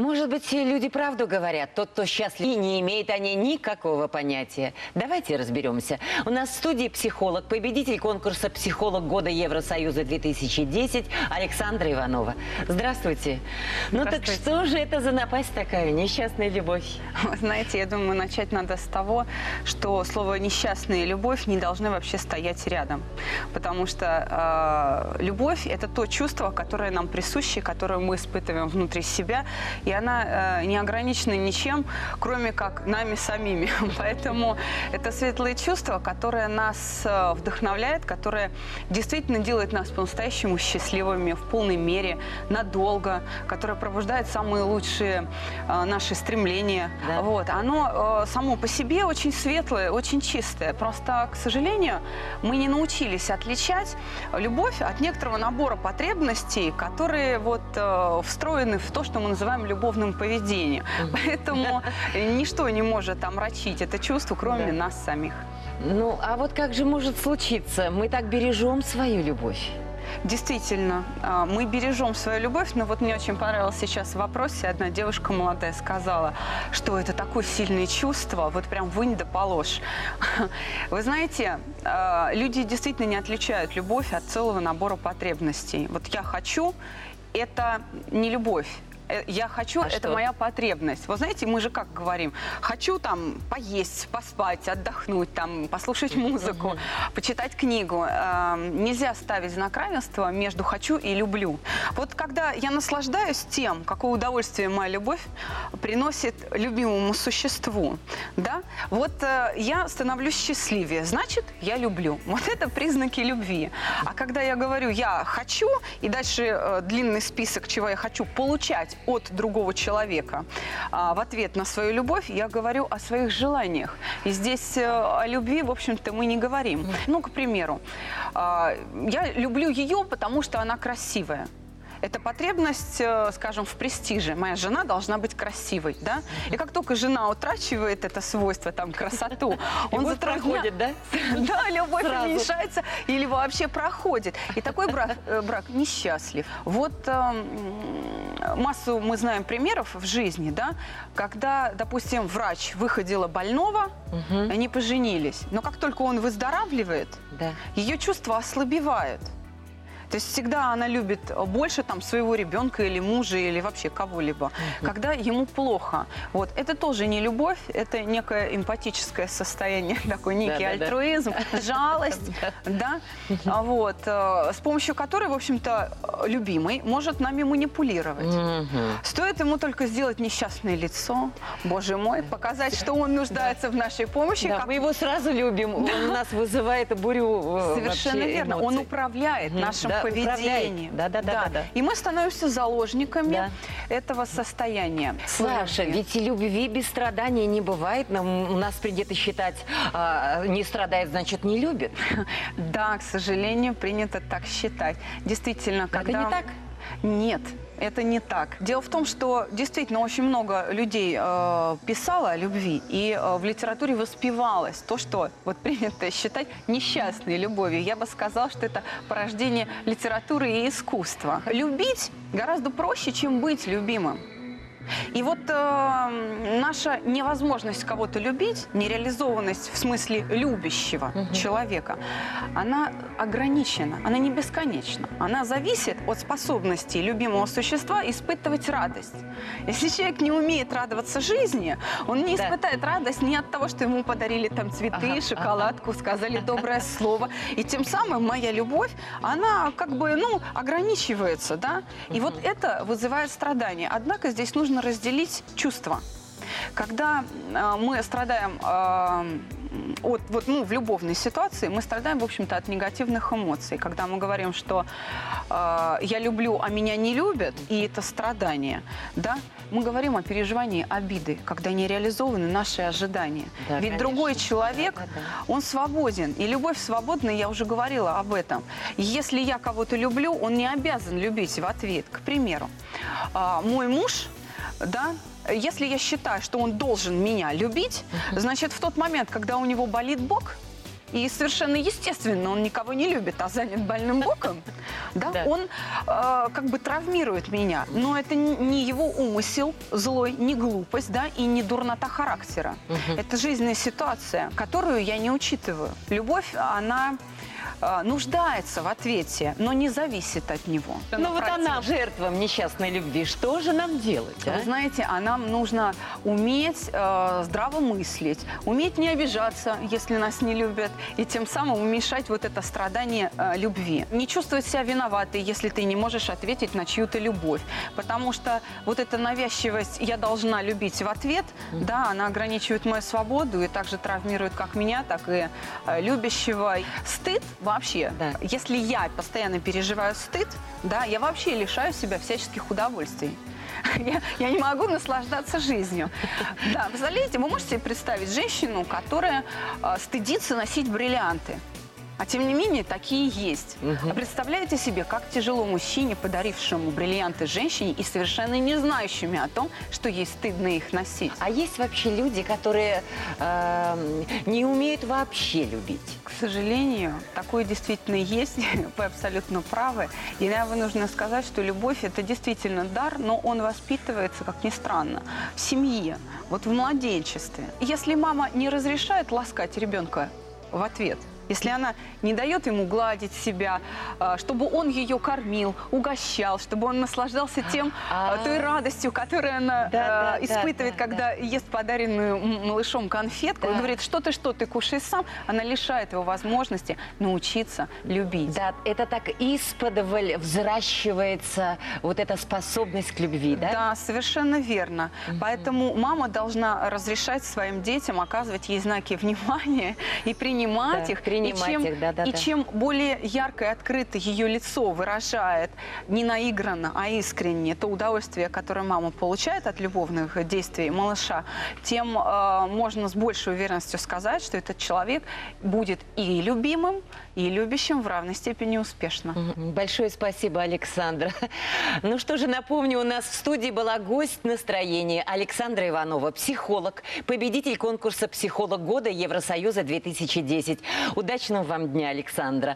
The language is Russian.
Может быть, люди правду говорят. Тот, кто счастлив, не имеет о ней никакого понятия. Давайте разберемся. У нас в студии психолог, победитель конкурса «Психолог года Евросоюза-2010» Александра Иванова. Здравствуйте. Ну так Здравствуйте. что же это за напасть такая, несчастная любовь? Вы Знаете, я думаю, начать надо с того, что слово «несчастная любовь» не должны вообще стоять рядом. Потому что э, любовь – это то чувство, которое нам присуще, которое мы испытываем внутри себя, и она э, не ограничена ничем, кроме как нами самими. Поэтому это светлое чувство, которое нас э, вдохновляет, которое действительно делает нас по-настоящему счастливыми в полной мере, надолго, которое пробуждает самые лучшие э, наши стремления. Да. Вот. Оно э, само по себе очень светлое, очень чистое. Просто, к сожалению, мы не научились отличать любовь от некоторого набора потребностей, которые вот э, встроены в то, что мы называем любовным поведением. Поэтому ничто не может омрачить это чувство, кроме нас самих. Ну, а вот как же может случиться? Мы так бережем свою любовь. Действительно, а, мы бережем свою любовь, но вот мне очень понравилось сейчас в вопросе, одна девушка молодая сказала, что это такое сильное чувство, вот прям вынь да положь. Вы знаете, а, люди действительно не отличают любовь от целого набора потребностей. Вот я хочу, это не любовь. Э, Я хочу, А это что? моя потребность. Вы знаете, мы же как говорим, хочу там поесть, поспать, отдохнуть, там, послушать музыку, почитать книгу. Э, Нельзя ставить знак равенства между хочу и люблю. Вот когда я наслаждаюсь тем, какое удовольствие моя любовь приносит любимому существу, да, вот э, я становлюсь счастливее, значит, я люблю. Вот это признаки любви. А когда я говорю, я хочу, и дальше э, длинный список, чего я хочу получать от другого человека а, в ответ на свою любовь, я говорю о своих желаниях. И здесь э, о любви, в общем-то, мы не говорим. Ну, к примеру, а, я люблю ее, потому что она красивая. Это потребность, э, скажем, в престиже. Моя жена должна быть красивой, да? И как только жена утрачивает это свойство, там, красоту, он проходит, да? Да, любовь уменьшается или вообще проходит. И такой брак, э, брак несчастлив. Вот эм, массу мы знаем примеров в жизни, да, когда, допустим, врач выходила больного, они поженились. Но как только он выздоравливает, Да. ее чувства ослабевают. То есть всегда она любит больше там своего ребенка или мужа или вообще кого-либо, когда ему плохо. Вот это тоже не любовь, это некое эмпатическое состояние, такой некий Да-да-да. альтруизм, жалость, да, вот э, с помощью которой, в общем-то, э, любимый может нами манипулировать. Стоит ему только сделать несчастное лицо, боже мой, показать, что он нуждается в нашей помощи, Да, как мы его сразу любим, он нас вызывает бурю э, Совершенно верно. Он управляет Мгм. нашим Да, поведением. управляет. Да-да-да-да-да. И мы становимся заложниками Да. этого состояния. Саша, Любви. ведь любви без страдания не бывает. Нам, у нас принято считать, а, не страдает, значит, не любит. Да, к сожалению, принято так считать. Действительно, Это когда... не так? Нет. Это не так. Дело в том, что действительно очень много людей э, писало о любви, и э, в литературе воспевалось то, что вот принято считать несчастной любовью. Я бы сказала, что это порождение литературы и искусства. Любить гораздо проще, чем быть любимым. И вот э, наша невозможность кого-то любить, нереализованность в смысле любящего человека, она ограничена, она не бесконечна. Она зависит от способности любимого существа испытывать радость. Если человек не умеет радоваться жизни, он не Да. испытает радость ни от того, что ему подарили там цветы, Ага, шоколадку, сказали доброе слово. И тем самым моя любовь, она как бы, ну, ограничивается, да? И вот это вызывает страдания. Однако здесь нужно разделить чувства. Когда э, мы страдаем э, от, вот, ну, в любовной ситуации, мы страдаем, в общем-то, от негативных эмоций. Когда мы говорим, что э, я люблю, а меня не любят, и это страдание, да, мы говорим о переживании обиды, когда не реализованы наши ожидания. Да, Ведь конечно. другой человек, Да, да, да. он свободен. И любовь свободна, я уже говорила об этом. Если я кого-то люблю, он не обязан любить в ответ. К примеру, а, мой муж, да, если я считаю, что он должен меня любить, значит, в тот момент, когда у него болит бок, и совершенно естественно, он никого не любит, а занят больным боком, да, Да. он э, как бы травмирует меня. Но это не его умысел злой, не глупость, да, и не дурнота характера. Это жизненная ситуация, которую я не учитываю. Любовь, она э, нуждается в ответе, но не зависит от него. Ну вот Напротив. она жертвам несчастной любви. Что же нам делать? а? Вы знаете, а нам нужно уметь э, здраво мыслить, уметь не обижаться, если нас не любят, и тем самым уменьшать вот это страдание э, любви. Не чувствовать себя виноватой, если ты не можешь ответить на чью-то любовь. Потому что вот эта навязчивость «я должна любить в ответ», да, она ограничивает мою свободу и также травмирует как меня, так и э, любящего. Стыд вообще, Да. если я постоянно переживаю стыд, да, я вообще лишаю себя всяческих удовольствий. Я, я не могу наслаждаться жизнью. Да, представляете, вы можете себе представить женщину, которая э, стыдится носить бриллианты. А тем не менее, такие есть. А представляете себе, как тяжело мужчине, подарившему бриллианты женщине и совершенно не знающими о том, что ей стыдно их носить. А есть вообще люди, которые эм, не умеют вообще любить? К сожалению, такое действительно есть, вы абсолютно правы. И я вынуждена сказать, что любовь – это действительно дар, но он воспитывается, как ни странно, в семье, вот в младенчестве. Если мама не разрешает ласкать ребенка в ответ, если она не дает ему гладить себя, а, чтобы он ее кормил, угощал, чтобы он наслаждался тем, А. а, той радостью, которую она Да, да, да, испытывает, да, когда ест подаренную малышом конфетку, Да. говорит, что ты, что ты кушаешь сам, она лишает его возможности научиться любить. Да, это так исподволь взращивается вот эта способность к любви, да? Да, совершенно верно. Поэтому мама должна разрешать своим детям оказывать ей знаки внимания и принимать их. Принимать и чем, их, да, да, и да. чем более ярко и открыто ее лицо выражает не наигранно, а искренне то удовольствие, которое мама получает от любовных действий малыша, тем э, можно с большей уверенностью сказать, что этот человек будет и любимым, и любящим в равной степени успешно. Большое спасибо, Александра. Ну что же, напомню, у нас в студии была гость настроения Александра Иванова, психолог, победитель конкурса «Психолог года Евросоюза 2010». Удачного вам дня, Александра.